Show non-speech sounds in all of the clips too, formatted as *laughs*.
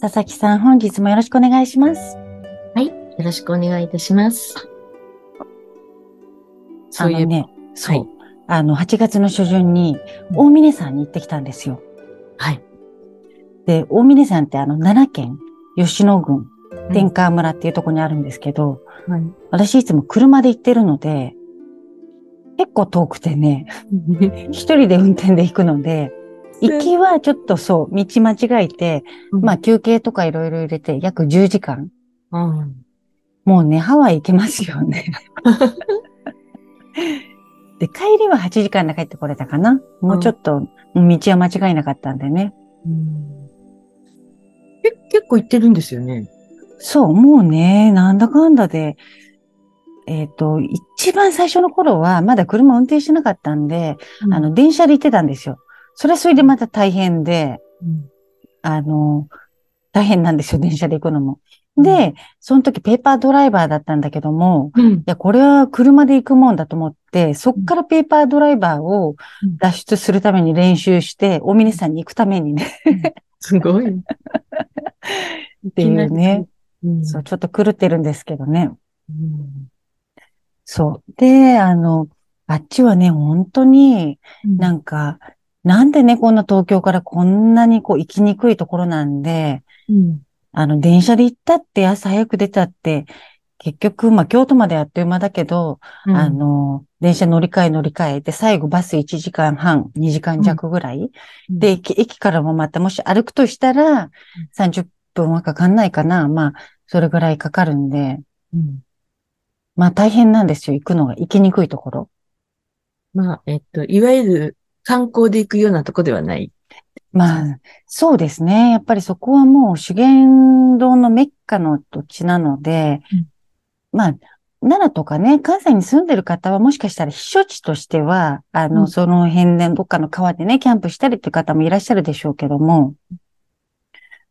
佐々木さん本日もよろしくお願いしますはい。よろしくお願いいたします。そういえば、あのねそう、はいあの8月の初旬に大峰山に行ってきたんですよはい。で、大峰山ってあの、奈良県吉野郡うん天川村っていうところにあるんですけど、はい。私いつも車で行ってるので、結構遠くてね、*laughs* 一人で運転で行くので、行きはちょっとそう、道間違えて、まあ休憩とかいろいろ入れて約10時間。あ、うん。もうね、ハワイ行けますよね。*laughs* で、帰りは8時間で帰ってこれたかな。もうちょっと、道は間違いなかったんでね。け結構行ってるんですよね。そう、もうね、なんだかんだで、えっ、と、一番最初の頃は、まだ車運転してなかったんで、あの、電車で行ってたんですよ。それはそれでまた大変で、うん、あの、大変なんですよ、電車で行くのも。で、その時ペーパードライバーだったんだけども、うん。いや、これは車で行くもんだと思って、そっからペーパードライバーを脱出するために練習して、大峰山に行くためにね、すごい。っ *laughs* っていうね、うん。そう、ちょっと狂ってるんですけどね。うん。そう。で、あの、あっちはね、本当になんか、なんでね、こんな東京からこんなにこう行きにくいところなんで、うんあの、電車で行ったって朝早く出たって、結局、まあ、京都まであっという間だけど、うんあの、電車乗り換え乗り換えて、最後バス1時間半、2時間弱ぐらい。で、駅駅からもまたもし歩くとしたら、30分はかかんないかな。まあ、それぐらいかかるんで、うんまあ大変なんですよ、行くのが。行きにくいところ。まあ、えっと、いわゆる観光で行くようなとこではない？まあ、そうですね。やっぱりそこはもう修験道のメッカの土地なので、うんまあ、奈良とかね、関西に住んでる方はもしかしたら避暑地としては、あの、うんその辺でどっかの川でね、キャンプしたりっていう方もいらっしゃるでしょうけども、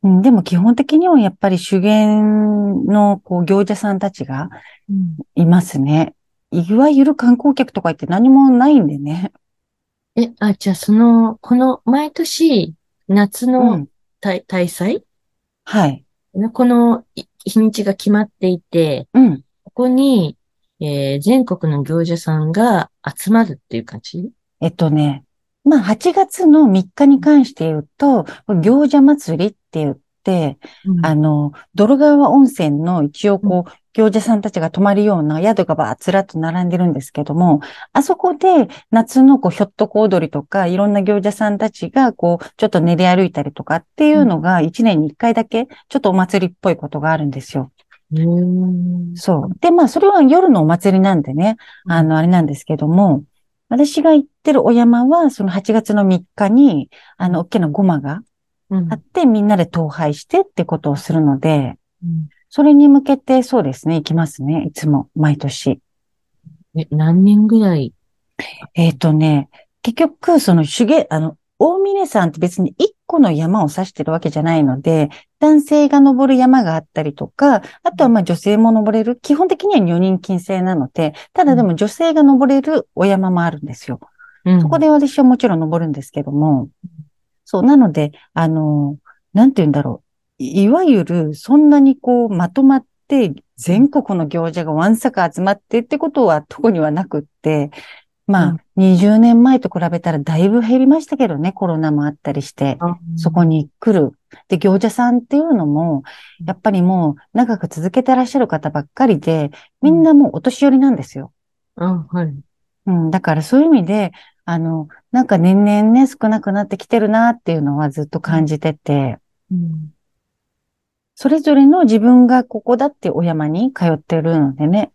うん、でも基本的にはやっぱり修験のこう行者さんたちがいますね。いわゆる観光客とか言って何もないんでね。え、あ、じゃあその、この毎年夏うのん。大大祭？はい。このい日にちが決まっていて、うん。ここに、えー全国の行者さんが集まるっていう感じ？えっとね、まあ8月の3日に関して言うと、行者祭りって言って、あの、泥川温泉の一応こう、行者さんたちが泊まるような宿がばつらっと並んでるんですけども、あそこで夏のこう、ひょっとこ踊りとか、いろんな行者さんたちがこう、ちょっと練り歩いたりとかっていうのが1年に1回だけ、ちょっとお祭りっぽいことがあるんですよ。うーん。そう。で、まあ、それは夜のお祭りなんでね、あの、あれなんですけども、私が行ってるお山は、その8月の3日に、あの、大きなゴマがうん。あって、みんなで統廃してってことをするので、うんそれに向けて、そうですね、行きますね、いつも、毎年。え、何年ぐらい？えっ、とね、結局、その手芸、あの、大峰山って別に一個の山を指してるわけじゃないので、男性が登る山があったりとか、あとはまあ女性も登れる、基本的には女人禁制なので、ただでも女性が登れるお山もあるんですよ。うん。そこで私はもちろん登るんですけども、そう、なので、あの、なんて言うんだろう。いいわゆる、そんなにこう、まとまって、全国の行者がわんさか集まってってことは、特にはなくって、まあ、20年前と比べたらだいぶ減りましたけどね、コロナもあったりして、あそこに来る。で、行者さんっていうのも、やっぱりもう長く続けてらっしゃる方ばっかりで、みんなもうお年寄りなんですよ。あ、はい。うん、だからそういう意味で、あの、なんか年々ね、少なくなってきてるなっていうのはずっと感じてて、うんそれぞれの自分がここだってお山に通ってるのでね。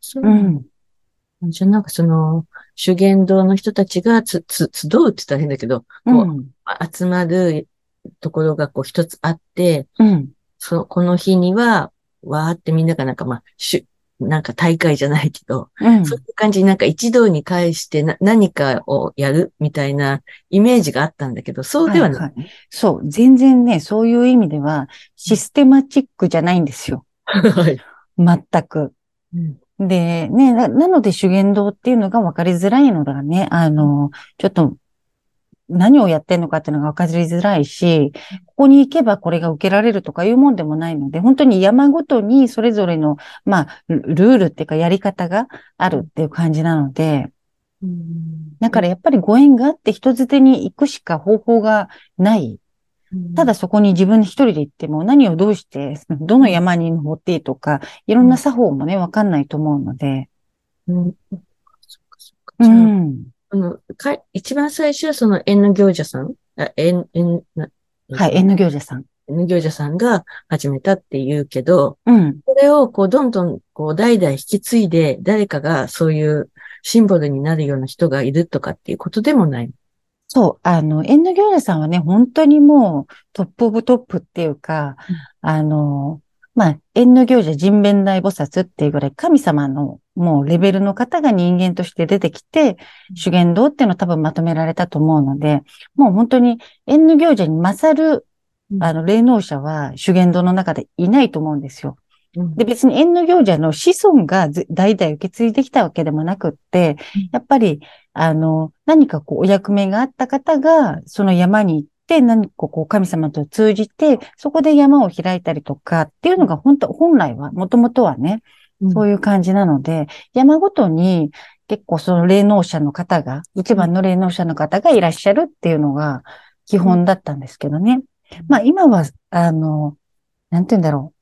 そうう。ん。じゃあなんかその、修験道の人たちがつ、つ、集うって言ったら変だけど、こううん。集まるところがこう一つあって、うん。そ、この日には、わーってみんながなんかまあ、しゅ、なんか大会じゃないけど、うん。そういう感じになんか一堂に会してな何かをやるみたいなイメージがあったんだけど、そうではない。はいはいそう。全然ね、そういう意味では、システマチックじゃないんですよ。はい。全く。うんで、ね、な、なので修験道っていうのが分かりづらいのだね。あの、ちょっと、何をやってんのかっていうのが分かりづらいし、ここに行けばこれが受けられるとかいうもんでもないので、本当に山ごとにそれぞれの、まあ、ルルールっていうかやり方があるっていう感じなので、だからやっぱりご縁があって人づてに行くしか方法がない。ただ、そこに自分一人で行っても何をどうして、*laughs* どの山に登っていいとか、いろんな作法もね、わかんないと思うので。うん、そっかそっかうん。あの、か、一番最初はその縁の行者さん、あ、縁、縁、なはい、縁の行者さん。縁の行者さんが始めたって言うけど、うん。これをこう、どんどん、こう、代々引き継いで、誰かがそういうシンボルになるような人がいるとかっていうことでもない。そう、あの、縁の行者さんはね、本当にもうトップオブトップっていうか、うんあの、まあ、縁の行者人弁大菩薩っていうぐらい神様のもうレベルの方が人間として出てきて、修験道っていうのを多分まとめられたと思うので、もう本当に縁の行者に勝る、あの、霊能者は修験道の中でいないと思うんですよ。うん。で、別に縁の行者の子孫がず代々受け継いできたわけでもなくってうん、やっぱり、あの、何かこう、お役目があった方が、その山に行って、何かこう、神様と通じて、そこで山を開いたりとかっていうのが本当、本来は、もともとはね、そういう感じなので、山ごとに結構その霊能者の方が、一番の霊能者の方がいらっしゃるっていうのが基本だったんですけどね。まあ今は、あの、なんて言うんだろ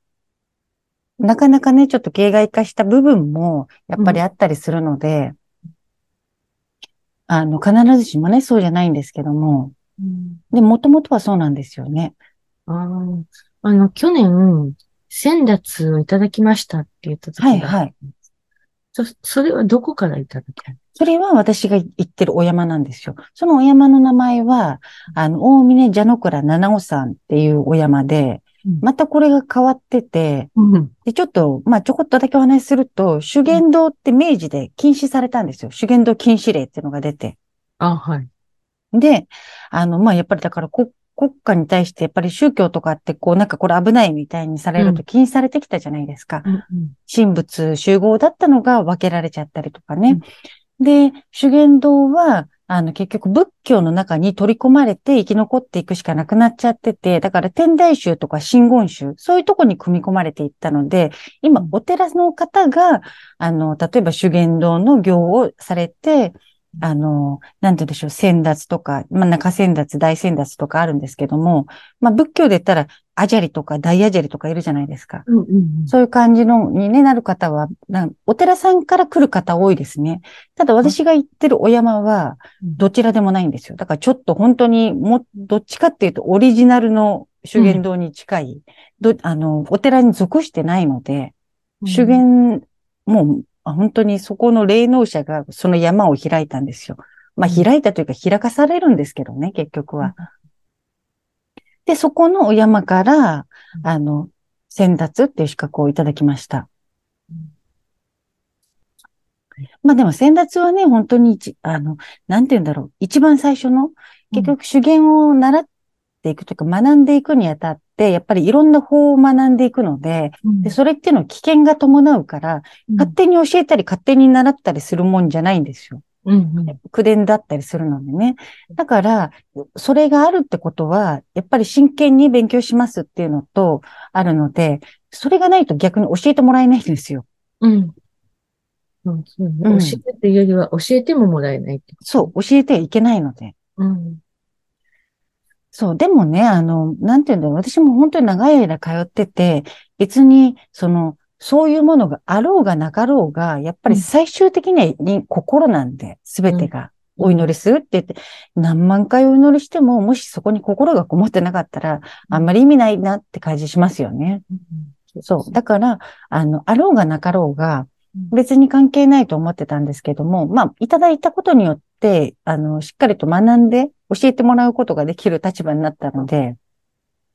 う。なかなかね、ちょっと形骸化した部分もやっぱりあったりするので、あの、必ずしもね、そうじゃないんですけども、うんで、もともとはそうなんですよね。あーあの、去年、先達をいただきましたって言った時が、はいはい。そ、それはどこからいただけるそれは私が行ってるお山なんですよ。そのお山の名前は、あの、大峰蛇の倉七尾山っていうお山で、またこれが変わってて、うん。で、ちょっと、まあ、ちょこっとだけお話しすると、修験道って明治で禁止されたんですよ。修験道禁止令っていうのが出て。あ、はい。で、あの、まあ、やっぱりだから国、国家に対してやっぱり宗教とかってこうなんかこれ危ないみたいにされると禁止されてきたじゃないですか。うん神仏集合だったのが分けられちゃったりとかね。で、修験道は、あの、結局仏教の中に取り込まれて生き残っていくしかなくなっちゃってて、だから天台宗とか真言宗、そういうとこに組み込まれていったので、今うん、お寺の方が、あの、例えば修験道の行をされて、あの、なんて言うんでしょう、先達とか、まあ、中先達、大先達とかあるんですけども、まあ、仏教で言ったら、アジャリとか大アジャリとかいるじゃないですか。うんうんそういう感じのに、ね、なる方は、お寺さんから来る方多いですね。ただ私が行ってるお山は、うんどちらでもないんですよ。だからちょっと本当に、も、どっちかっていうとオリジナルの修験道に近い、ど、あの、お寺に属してないので、うん修験、もう、あ本当にそこの霊能者がその山を開いたんですよ。まあうん開いたというか開かされるんですけどね、結局は。で、そこのお山から、うんあの、先達っていう資格をいただきました。まあでも先達はね、本当に一、あの、なんて言うんだろう。一番最初の、結局手芸を習っていくというか学んでいくにあたって、やっぱりいろんな法を学んでいくので、うんで、それっていうのは危険が伴うから、うん勝手に教えたり勝手に習ったりするもんじゃないんですよ。うんうん口伝だったりするのでね。だから、それがあるってことは、やっぱり真剣に勉強しますっていうのと、あるので、それがないと逆に教えてもらえないんですよ。うん。そうそうねうん教えるというよりは教えてももらえないって。そう、教えてはいけないので。うん。そう、でもね、あの、なんていうんだろう、私も本当に長い間通ってて、別に、その、そういうものがあろうがなかろうが、やっぱり最終的にはに心なんで、すべてが。お祈りするって言って、何万回お祈りしても、もしそこに心がこもってなかったら、あんまり意味ないなって感じしますよね。うん。そう。だから、あの、あろうがなかろうがうん、別に関係ないと思ってたんですけども、まあ、いただいたことによって、あの、しっかりと学んで教えてもらうことができる立場になったので、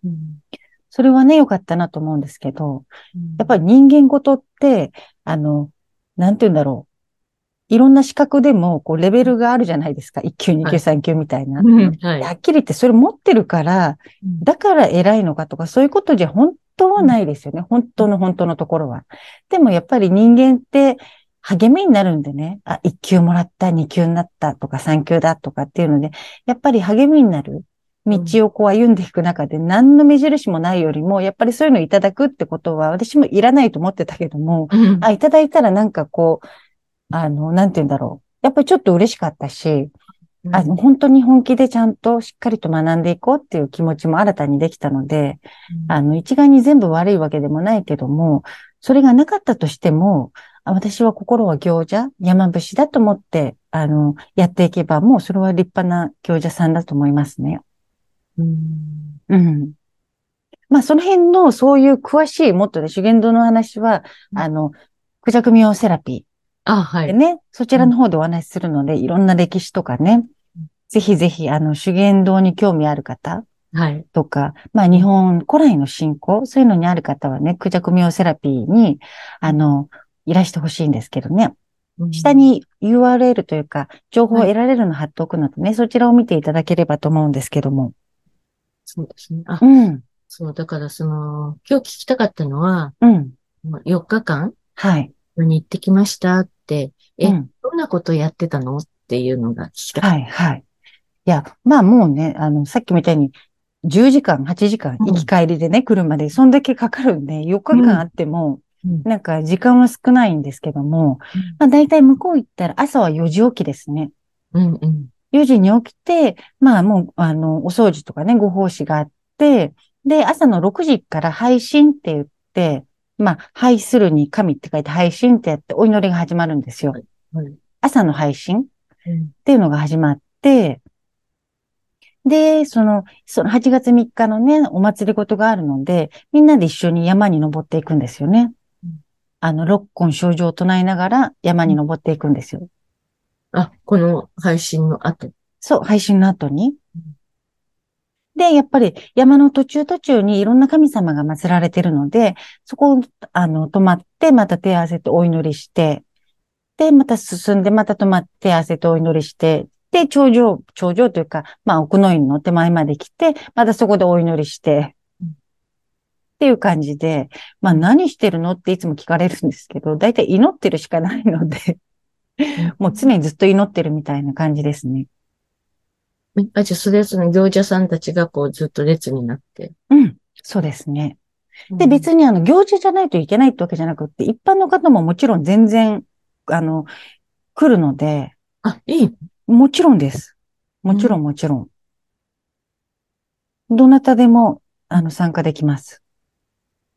うんそれはね、良かったなと思うんですけど、やっぱり、り人間ごとって、あの、なんて言うんだろう。いろんな資格でも、こう、レベルがあるじゃないですか。1級、2級、はい3級みたいな。うんはい。はっきり言ってそれ持ってるから、うんだから偉いのかとか、そういうことじゃ本当はないですよね。本当の本当のところは。でもやっぱり人間って励みになるんでね。あ、1級もらった、2級になったとか、3級だとかっていうので、やっぱり励みになる道をこう歩んでいく中で、何の目印もないよりも、やっぱりそういうのをいただくってことは、私もいらないと思ってたけども、うんあ、いただいたらなんかこう、あの、なんて言うんだろう。やっぱりちょっと嬉しかったし、あの、本当に本気でちゃんとしっかりと学んでいこうっていう気持ちも新たにできたので、あの、一概に全部悪いわけでもないけども、それがなかったとしても、あ私は心は行者、山伏だと思って、あの、やっていけば、もうそれは立派な行者さんだと思いますね。うんうん。まあ、その辺の、そういう詳しい、もっとね、修験道の話は、うんあの、クジャクミオセラピあ、はい。ーでね、そちらの方でお話しするので、いろんな歴史とかねうん、ぜひぜひ、あの、修験道に興味ある方、はい。とか、まあ日本古来の信仰、そういうのにある方はね、クジャクミオセラピーに、あの、いらしてほしいんですけどね。うん下、に URL というか、情報を得られるの貼っておくのでね、そちらを見ていただければと思うんですけども。そうですね。あう、ん、そう、だからその、今日聞きたかったのは、うん、4日間はい。に行ってきましたって、え、うんどんなことやってたのっていうのが聞きたかっはい、はい。いや、まあもうね、あの、さっきみたいに、10時間、8時間、うん行き帰りでね、車で、そんだけかかるんで、4日間あっても、うんなんか時間は少ないんですけども、まあ大体向こう行ったら朝は4時起きですね。うんうん。4時に起きて、まあもう、あの、お掃除とかね、ご奉仕があって、で、朝の6時から配信って言って、まあ、拝するに神って書いて配信ってやってお祈りが始まるんですよ。はい。朝の配信っうんていうのが始まって、で、その、その8月3日のね、お祭りごとがあるので、みんなで一緒に山に登っていくんですよねうん。あの、六根症状を唱えながら山に登っていくんですよ。あ、この配信の後。そう、配信の後にうん。で、やっぱり山の途中途中にいろんな神様が祀られているので、そこを、あの、止まって、また手合わせてお祈りして、で、また進んで、また止まって手合わせてお祈りして、で、頂上、頂上というか、まあ、奥の院の手前まで来て、またそこでお祈りして、うんっていう感じで、まあ、何してるのっていつも聞かれるんですけど、だいたい祈ってるしかないので、もう常にずっと祈ってるみたいな感じですね。あ、じゃあ、それその行者さんたちがこうずっと列になって。うん、そうですね。で、別にあの、行事じゃないといけないってわけじゃなくって、一般の方ももちろん全然、あの、来るので、あ、いい。もちろんです。もちろんもちろん。どなたでも、あの、参加できます。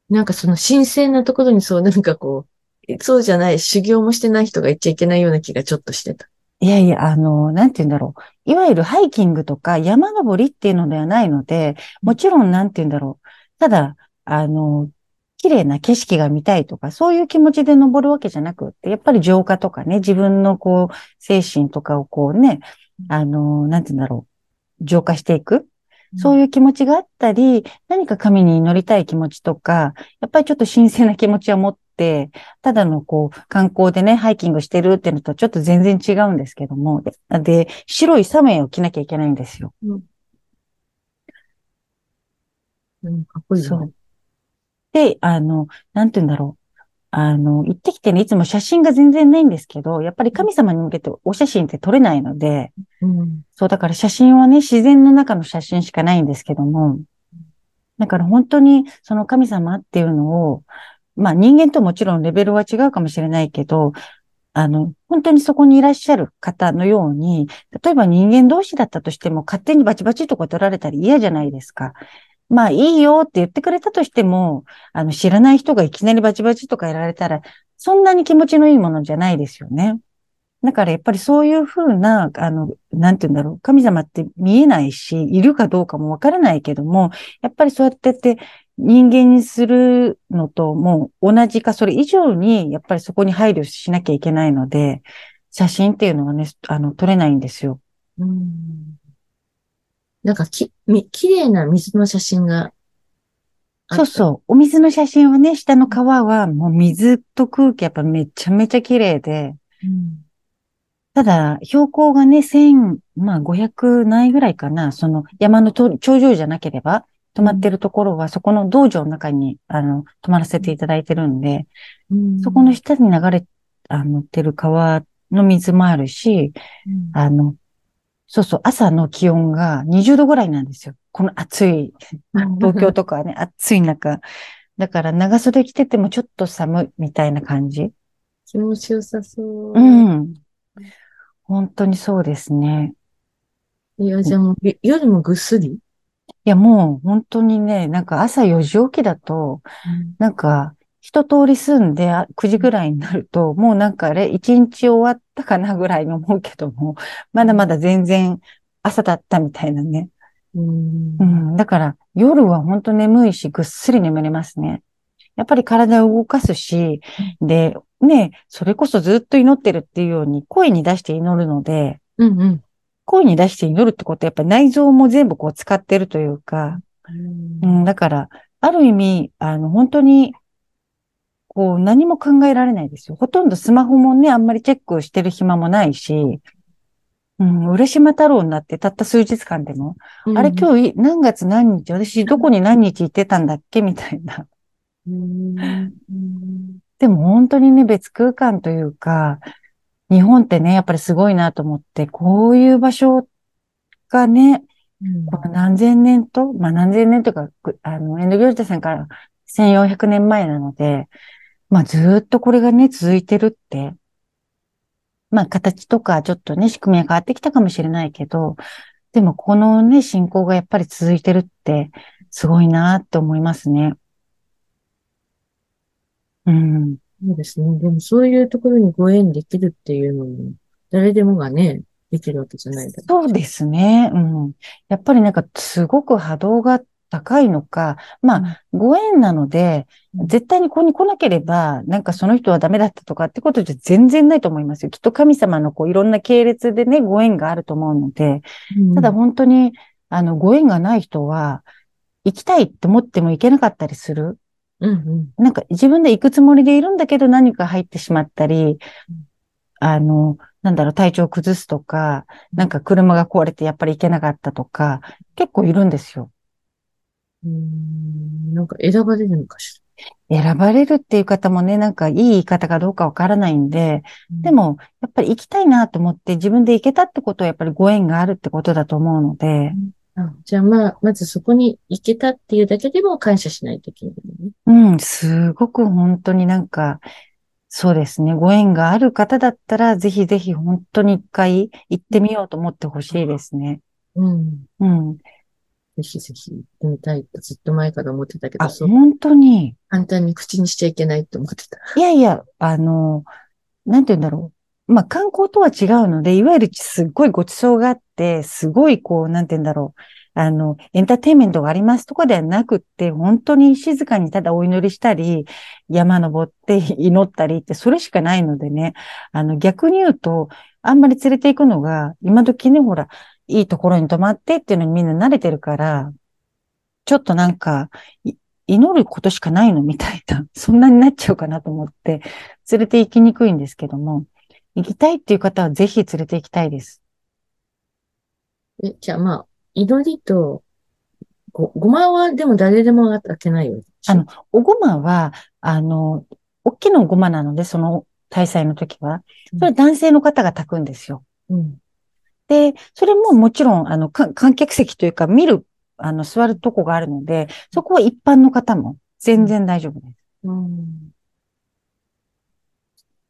なんかその神聖なところにそうなんかこう、そうじゃない、修行もしてない人が行っちゃいけないような気がちょっとしてた。いやいや、あの、なんて言うんだろう。いわゆるハイキングとか山登りっていうのではないので、もちろんなんて言うんだろう。ただ、あの、綺麗な景色が見たいとか、そういう気持ちで登るわけじゃなくって、やっぱり浄化とかね、自分のこう、精神とかをこうね、あの、なんて言うんだろう。浄化していく。そういいう気持ちがあったり、何か神に祈りたい気持ちとか、やっぱりちょっと神聖な気持ちを持って、ただのこう、観光でね、ハイキングしてるっていうのとちょっと全然違うんですけども、で、で白いサメを着なきゃいけないんですよ。うん。かっこいいよねそう。で、あの、なんて言うんだろう。あの、行ってきてね、いつも写真が全然ないんですけど、やっぱり神様に向けてお写真って撮れないので、うん。そう、だから写真はね、自然の中の写真しかないんですけども、だから本当にその神様っていうのを、まあ人間ともちろんレベルは違うかもしれないけど、あの、本当にそこにいらっしゃる方のように、例えば人間同士だったとしても勝手にバチバチとか取られたり嫌じゃないですか。まあいいよって言ってくれたとしても、あの知らない人がいきなりバチバチとかやられたら、そんなに気持ちのいいものじゃないですよね。だからやっぱりそういうふうな、あの、なんて言うんだろう。神様って見えないし、いるかどうかもわからないけども、やっぱりそうやってって人間にするのともう同じか、それ以上に、やっぱりそこに配慮しなきゃいけないので、写真っていうのはね、あの、撮れないんですよ。うん。なんかき、み、綺麗な水の写真がそうそう。お水の写真はね、下の川はもう水と空気やっぱめちゃめちゃ綺麗で、うん。ただ、標高がね、千、まあ500ないぐらいかな。その山のと頂上じゃなければ、泊まってるところは、そこの道場の中に、あの、泊まらせていただいてるんで、うんそこの下に流れ、あの、ってる川の水もあるし、うんあの、そうそう、朝の気温が20度ぐらいなんですよ。この暑い、*laughs* 東京とかはね、暑い中。だから長袖着ててもちょっと寒いみたいな感じ。気持ちよさそう。うん。本当にそうですね。いや、じゃあもう、よ夜もぐっすり？いや、もう本当にね、なんか朝4時起きだと、なんか、一通り住んであ9時ぐらいになると、もうなんかあれ、1日終わったかなぐらいに思うけども、まだまだ全然朝だったみたいなね。うんう。ん。だから夜は本当眠いし、ぐっすり眠れますね。やっぱり体を動かすし、で、ね、それこそずっと祈ってるっていうように声に出して祈るので、うんうん。声に出して祈るってことはやっぱり内臓も全部こう使ってるというか、ううん、だから、ある意味、あの、本当に、こう、何も考えられないですよ。ほとんどスマホもね、あんまりチェックしてる暇もないし、うん、浦島太郎になってたった数日間でも、あれ今日い何月何日、私どこに何日行ってたんだっけみたいな。うんうんでも本当にね、別空間というか、日本ってね、やっぱりすごいなと思って、こういう場所がね、うんこの何千年と、まあ何千年というか、くあの、遠藤行者さんから1400年前なので、まあずーっとこれがね、続いてるって、まあ形とかちょっとね、仕組みは変わってきたかもしれないけど、でもこのね、信仰がやっぱり続いてるって、すごいなって思いますね。うん。そうですね。でもそういうところにご縁できるっていうのも、誰でもがね、できるわけじゃないだろそうですね。うん。やっぱりなんかすごく波動が高いのか、まあ、ご縁なので、うん絶対にここに来なければ、なんかその人はダメだったとかってことじゃ全然ないと思いますよ。きっと神様のこういろんな系列でね、ご縁があると思うので、う。ただ本当に、あの、ご縁がない人は、行きたいって思っても行けなかったりする。うんうん。なんか自分で行くつもりでいるんだけど何か入ってしまったり、あの、なんだろう、体調を崩すとか、なんか車が壊れてやっぱり行けなかったとか、結構いるんですよ。うん。なんか選ばれるのかし選ばれるっていう方もね、なんかいい言い方かどうかわからないんで、ら。でも、やっぱり行きたいなと思って自分で行けたってことはやっぱりご縁があるってことだと思うので、あ、じゃあまあ、まずそこに行けたっていうだけでも感謝しないといけないね。うん、すごく本当になんか、そうですね、ご縁がある方だったら、ぜひぜひ本当に一回行ってみようと思ってほしいですね。うん。うん。ぜひぜひ行ってみたいとずっと前から思ってたけあ、ど、そう、本当に？簡単に口にしちゃいけないって思ってた。いやいや、あの、なんて言うんだろう。まあ、観光とは違うので、いわゆるすっごいご馳走があって、すごいこう、なんて言うんだろう。あの、エンターテインメントがありますとかではなくって、本当に静かにただお祈りしたり、山登って祈ったりって、それしかないのでね。あの、逆に言うと、あんまり連れて行くのが、今時ね、ほら、いいところに泊まってっていうのにみんな慣れてるから、ちょっとなんか、い祈ることしかないのみたいな、*laughs* そんなになっちゃうかなと思って、連れて行きにくいんですけども、行きたいっていう方はぜひ連れて行きたいです。え、じゃあまあ、祈りと、ご、ごまはでも誰でも開けないよ。あの、おごまは、あの、大きなおごまなので、その大祭の時は、それは男性の方が炊くんですよ。うん。で、それももちろん、あの、か観客席というか、見る、あの、座るとこがあるので、そこは一般の方も全然大丈夫です。うん。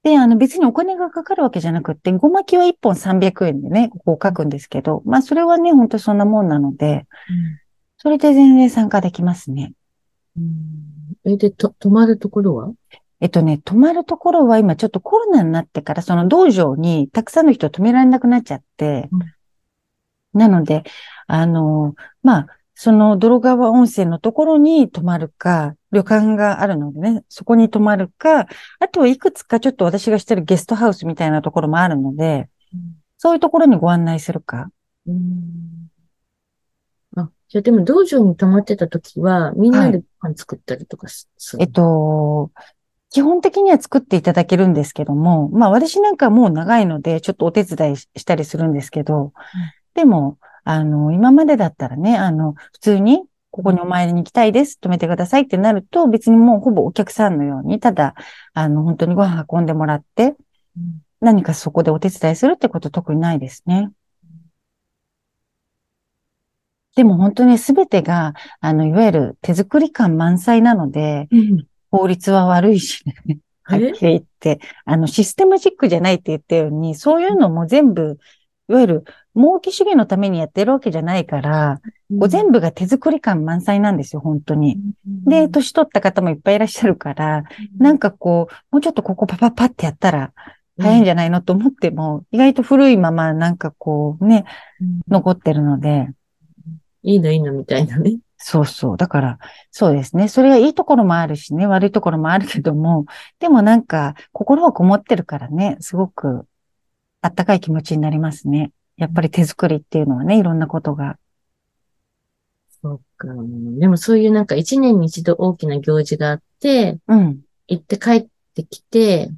で、あの別にお金がかかるわけじゃなくって、ごまきは1本300円でね、こう書くんですけど、まあそれはね、本当そんなもんなので、それで全然参加できますね。うん。え、で、と、泊まるところは？えっとね、泊まるところは今ちょっとコロナになってから、その道場にたくさんの人止められなくなっちゃって、なので、あの、まあ、その泥川温泉のところに泊まるか、旅館があるのでね、そこに泊まるか、あとはいくつかちょっと私がしてるゲストハウスみたいなところもあるので、そういうところにご案内するか。うん。あ、じゃあでも道場に泊まってた時は、みんなはでご飯作ったりとかすする。えっと、基本的には作っていただけるんですけども、まあ私なんかもう長いので、ちょっとお手伝いしたりするんですけど、でも、あの、今までだったらね、あの、普通に、ここにお参りに行きたいです、泊めてくださいってなると、別にもうほぼお客さんのように、ただ、あの、本当にご飯運んでもらって、うん。何かそこでお手伝いするってこと特にないですね。でも本当に全てが、あの、いわゆる手作り感満載なので、うん法律は悪いしね。はっえきり言って、あの、システムチックじゃないって言ったように、そういうのも全部、いわゆる儲け主義のためにやってるわけじゃないから、こう全部が手作り感満載なんですよ、本当に。で、年取った方もいっぱいいらっしゃるから、なんかこう、もうちょっとここパパパってやったら早いんじゃないのと思っても、意外と古いままなんかこうね、うん。残ってるので、いいのいいのみたいなね。そうそう。だから、そうですね。それがいいところもあるしね、悪いところもあるけども、でもなんか、心はこもってるからね、すごく、あったかい気持ちになりますね。やっぱり手作りっていうのはね、いろんなことが。そうか。でもそういうなんか一年に一度大きな行事があって、うん。行って帰ってきて、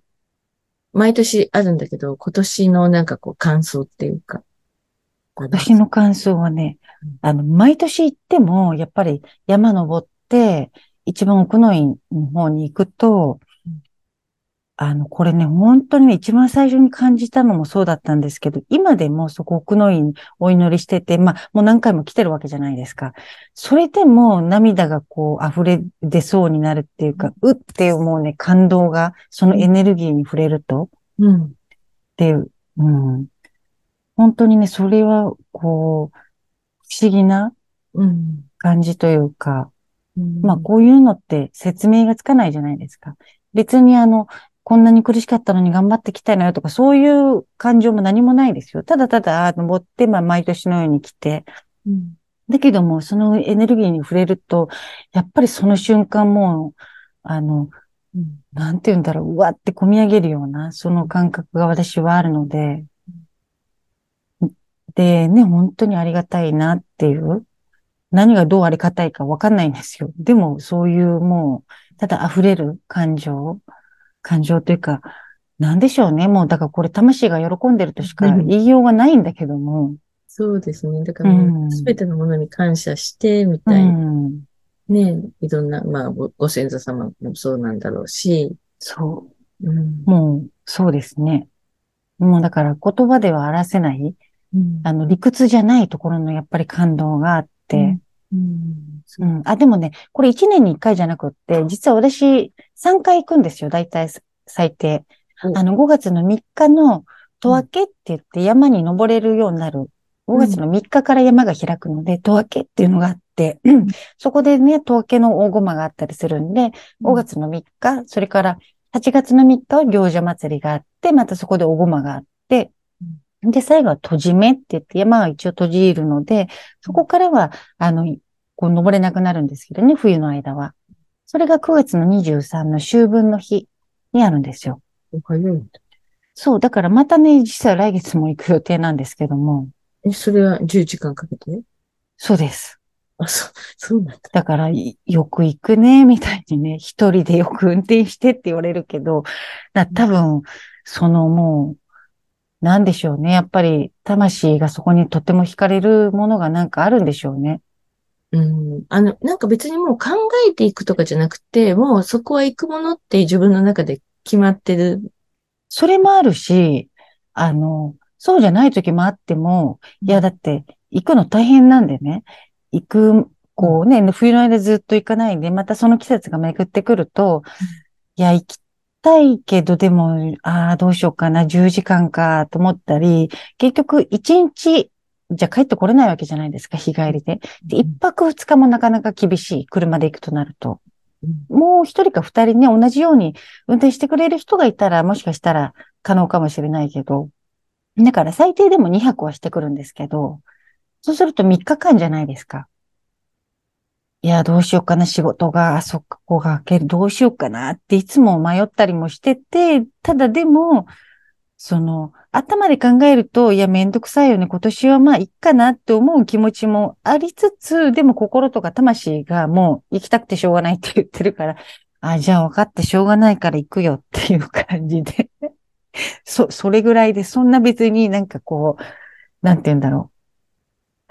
毎年あるんだけど、今年のなんかこう感想っていうか。私の感想はね、あの、毎年行っても、やっぱり山登って、一番奥の院の方に行くとうん、あの、これね、本当にね、一番最初に感じたのもそうだったんですけど、今でもそこ奥の院お祈りしてて、まあ、もう何回も来てるわけじゃないですか。それでも涙がこう溢れ出そうになるっていうか、うっていうもうね、感動が、そのエネルギーに触れると、うん。っていう、うん。本当にね、それは、こう、不思議なうん。感じというか、うんまあ、こういうのって説明がつかないじゃないですか。別にあの、こんなに苦しかったのに頑張ってきたのよとか、そういう感情も何もないですよ。ただただ、あ登って、まあ、毎年のように来て。うんだけども、そのエネルギーに触れると、やっぱりその瞬間もう、あの、うんなんて言うんだろう、うわって込み上げるような、その感覚が私はあるので、で、ね、本当にありがたいなっていう、何がどうありがたいかわかんないんですよ。でも、そういうもう、ただ溢れる感情、感情というか、なんでしょうね。もう、だからこれ魂が喜んでるとしかうん言いようがないんだけども、そうですね。だからうんすべてのものに感謝して、みうたいな。ん、ね、いろんな、まあ、ごご先祖様もそうなんだろうし、そう。うん。もう、そうですね。もうだから言葉では表せない、うん。あの、理屈じゃないところのやっぱり感動があって、うん。うん。あ、でもね、これ1年に1回じゃなくって、実は私3回行くんですよ、大体。最低。お。あの、5月の3日の戸分けって言って山に登れるようになる。5月の3日から山が開くので、戸分けっていうのがあって、そこでね、戸分けの大駒があったりするんで、5月の3日、それから8月の3日は行者祭りがあって、またそこでおごまがあって、で、最後は閉じ目って言って、山は一応閉じるので、そこからは、あの、こう登れなくなるんですけどね、冬の間は。それが9月の23の秋分の日にあるんですよ。そう、だからまたね、実は来月も行く予定なんですけども、え、それは10時間かけて？そうです。あ、そう、そうなんだ。だから、いよく行くね、みたいにね、一人でよく運転してって言われるけど、だ多分、そのもう、なんでしょうね。やっぱり、魂がそこにとても惹かれるものがなんかあるんでしょうね。うん。あの、なんか別にもう考えていくとかじゃなくて、もうそこは行くものって自分の中で決まってる。それもあるし、あの、そうじゃない時もあっても、いや、だって、行くの大変なんでね。行く、こうね、冬の間ずっと行かないで、またその季節が巡ってくると、いや、行きたいけど、でも、ああ、どうしようかな、10時間か、と思ったり、結局、1日、じゃ帰ってこれないわけじゃないですか、日帰りで。で、1泊2日もなかなか厳しい、車で行くとなると。もう一人か二人ね、同じように運転してくれる人がいたら、もしかしたら可能かもしれないけど、だから最低でも2泊はしてくるんですけど、そうすると3日間じゃないですか。いや、どうしようかな、仕事が、あ、そ、ここが開ける、どうしようかなっていつも迷ったりもしてて、ただでも、その、頭で考えると、いや、めんどくさいよね。今年はまあ、いっかなって思う気持ちもありつつ、でも心とか魂がもう行きたくてしょうがないって言ってるから、あ、じゃあ分かってしょうがないから行くよっていう感じで。*laughs* そ、それぐらいで、そんな別になんかこう、なんて言うんだろう。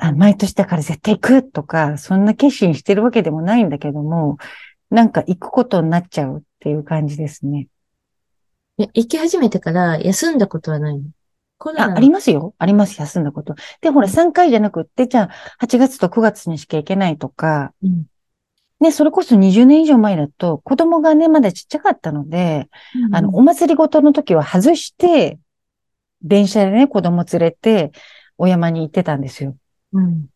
あ、毎年だから絶対行くとか、そんな決心してるわけでもないんだけども、なんか行くことになっちゃうっていう感じですね。え行き始めてから休んだことはないのあ、ありますよ。あります。休んだこと。で、ほら、3回じゃなくって、じゃあ、8月と9月にしか行けないとか、うんね、それこそ20年以上前だと、子供がね、まだちっちゃかったので、あの、お祭りごとの時は外して、電車でね、子供連れて、お山に行ってたんですよ。うん。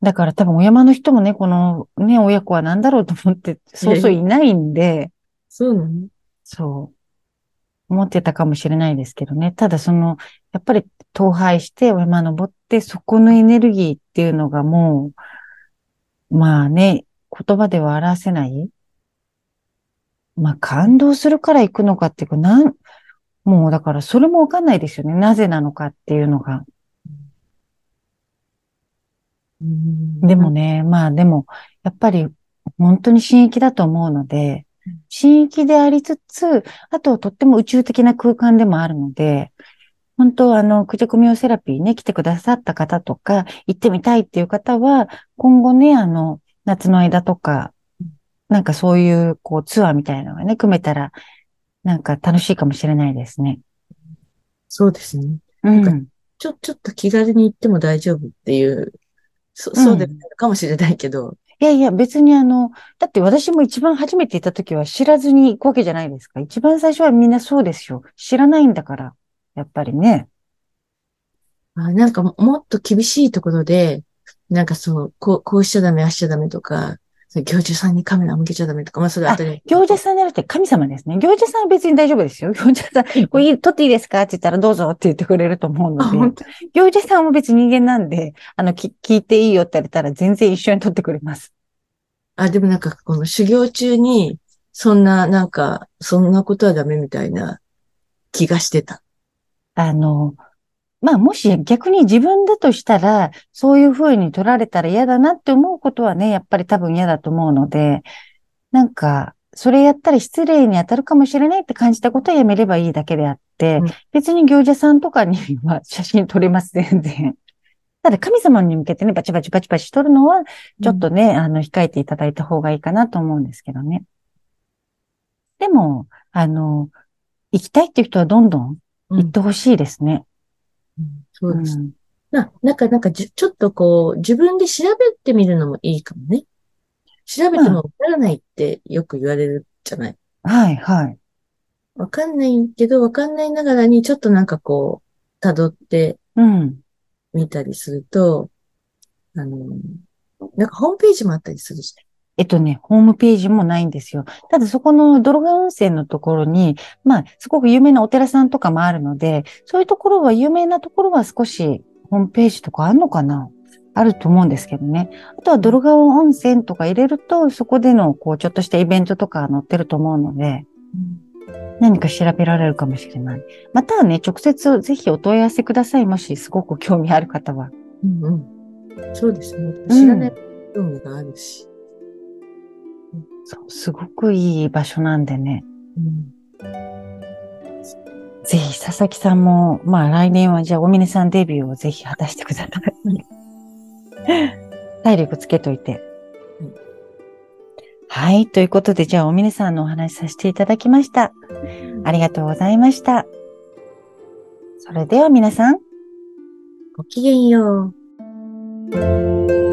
だから多分お山の人もね、このね、親子は何だろうと思って、そうそういないんで、そうなの？そう。思ってたかもしれないですけどね。ただその、やっぱり登拝してお山登って、そこのエネルギーっていうのがもう、まあね、言葉では表せない。まあ感動するから行くのかっていうか、なん、もうだからそれもわかんないですよね。なぜなのかっていうのが。うんでもね、まあでも、やっぱり本当に神域だと思うのでうん、神域でありつつ、あととっても宇宙的な空間でもあるので、本当あの、クジャクミオセラピーね、来てくださった方とか、行ってみたいっていう方は、今後ね、あの、夏の間とか、なんかそういう、こう、ツアーみたいなのがね、組めたら、なんか楽しいかもしれないですね。そうですね。うんちょ、ちょっと気軽に行っても大丈夫っていう、そ、うんそうでもないのかもしれないけど、いやいや、別にあの、だって私も一番初めて行った時は知らずに行くわけじゃないですか。一番最初はみんなそうですよ。知らないんだから。やっぱりね。あなんかももっと厳しいところで、なんかそう、こう、こうしちゃダメ、ああしちゃダメとか、そう行者さんにカメラ向けちゃダメとか、まあそれああたり。行者さんじゃなくて神様ですね。行者さんは別に大丈夫ですよ。行者さん、これいい撮っていいですか？って言ったらどうぞって言ってくれると思うので。行者さんも別に人間なんで、あの、き聞いていいよって言われたら全然一緒に撮ってくれます。あ、でもなんかこの修行中に、そんな、なんか、そんなことはダメみたいな気がしてた。あの、まあ、もし逆に自分だとしたら、そういう風に取られたら嫌だなって思うことはね、やっぱり多分嫌だと思うので、なんか、それやったら失礼に当たるかもしれないって感じたことはやめればいいだけであって、うん別に行者さんとかには写真撮れます、全然。ただ神様に向けてね、バチバチバチバチ撮るのは、ちょっとね、あの、控えていただいた方がいいかなと思うんですけどね。でも、あの、行きたいっていう人はどんどんうん、行ってほしいですね。うんそううです。んな、なんか、なんかちょっとこう、自分で調べてみるのもいいかもね。調べてもわからないってよく言われるじゃない。はい、はい。わかんないけど、わかんないながらに、ちょっとなんかこう、辿ってうん。みたりすると、あの、なんかホームページもあったりするし。えっとね、ホームページもないんですよ。ただそこの泥川温泉のところに、まあ、すごく有名なお寺さんとかもあるので、そういうところは、有名なところは少しホームページとかあるのかな？あると思うんですけどね。あとは泥川温泉とか入れると、そこでの、こう、ちょっとしたイベントとか載ってると思うので、何か調べられるかもしれない。またはね、直接ぜひお問い合わせください。もしすごく興味ある方は。うんうん。そうですね。知らない興味があるし。そう、すごくいい場所なんでね。うんぜひ、佐々木さんも、まあ来年はじゃあ、おみねさんデビューをぜひ果たしてください。体力つけといて。うんはい。ということで、じゃあ、おみねさんのお話しさせていただきました。ありがとうございました。それでは皆さん、ごきげんよう。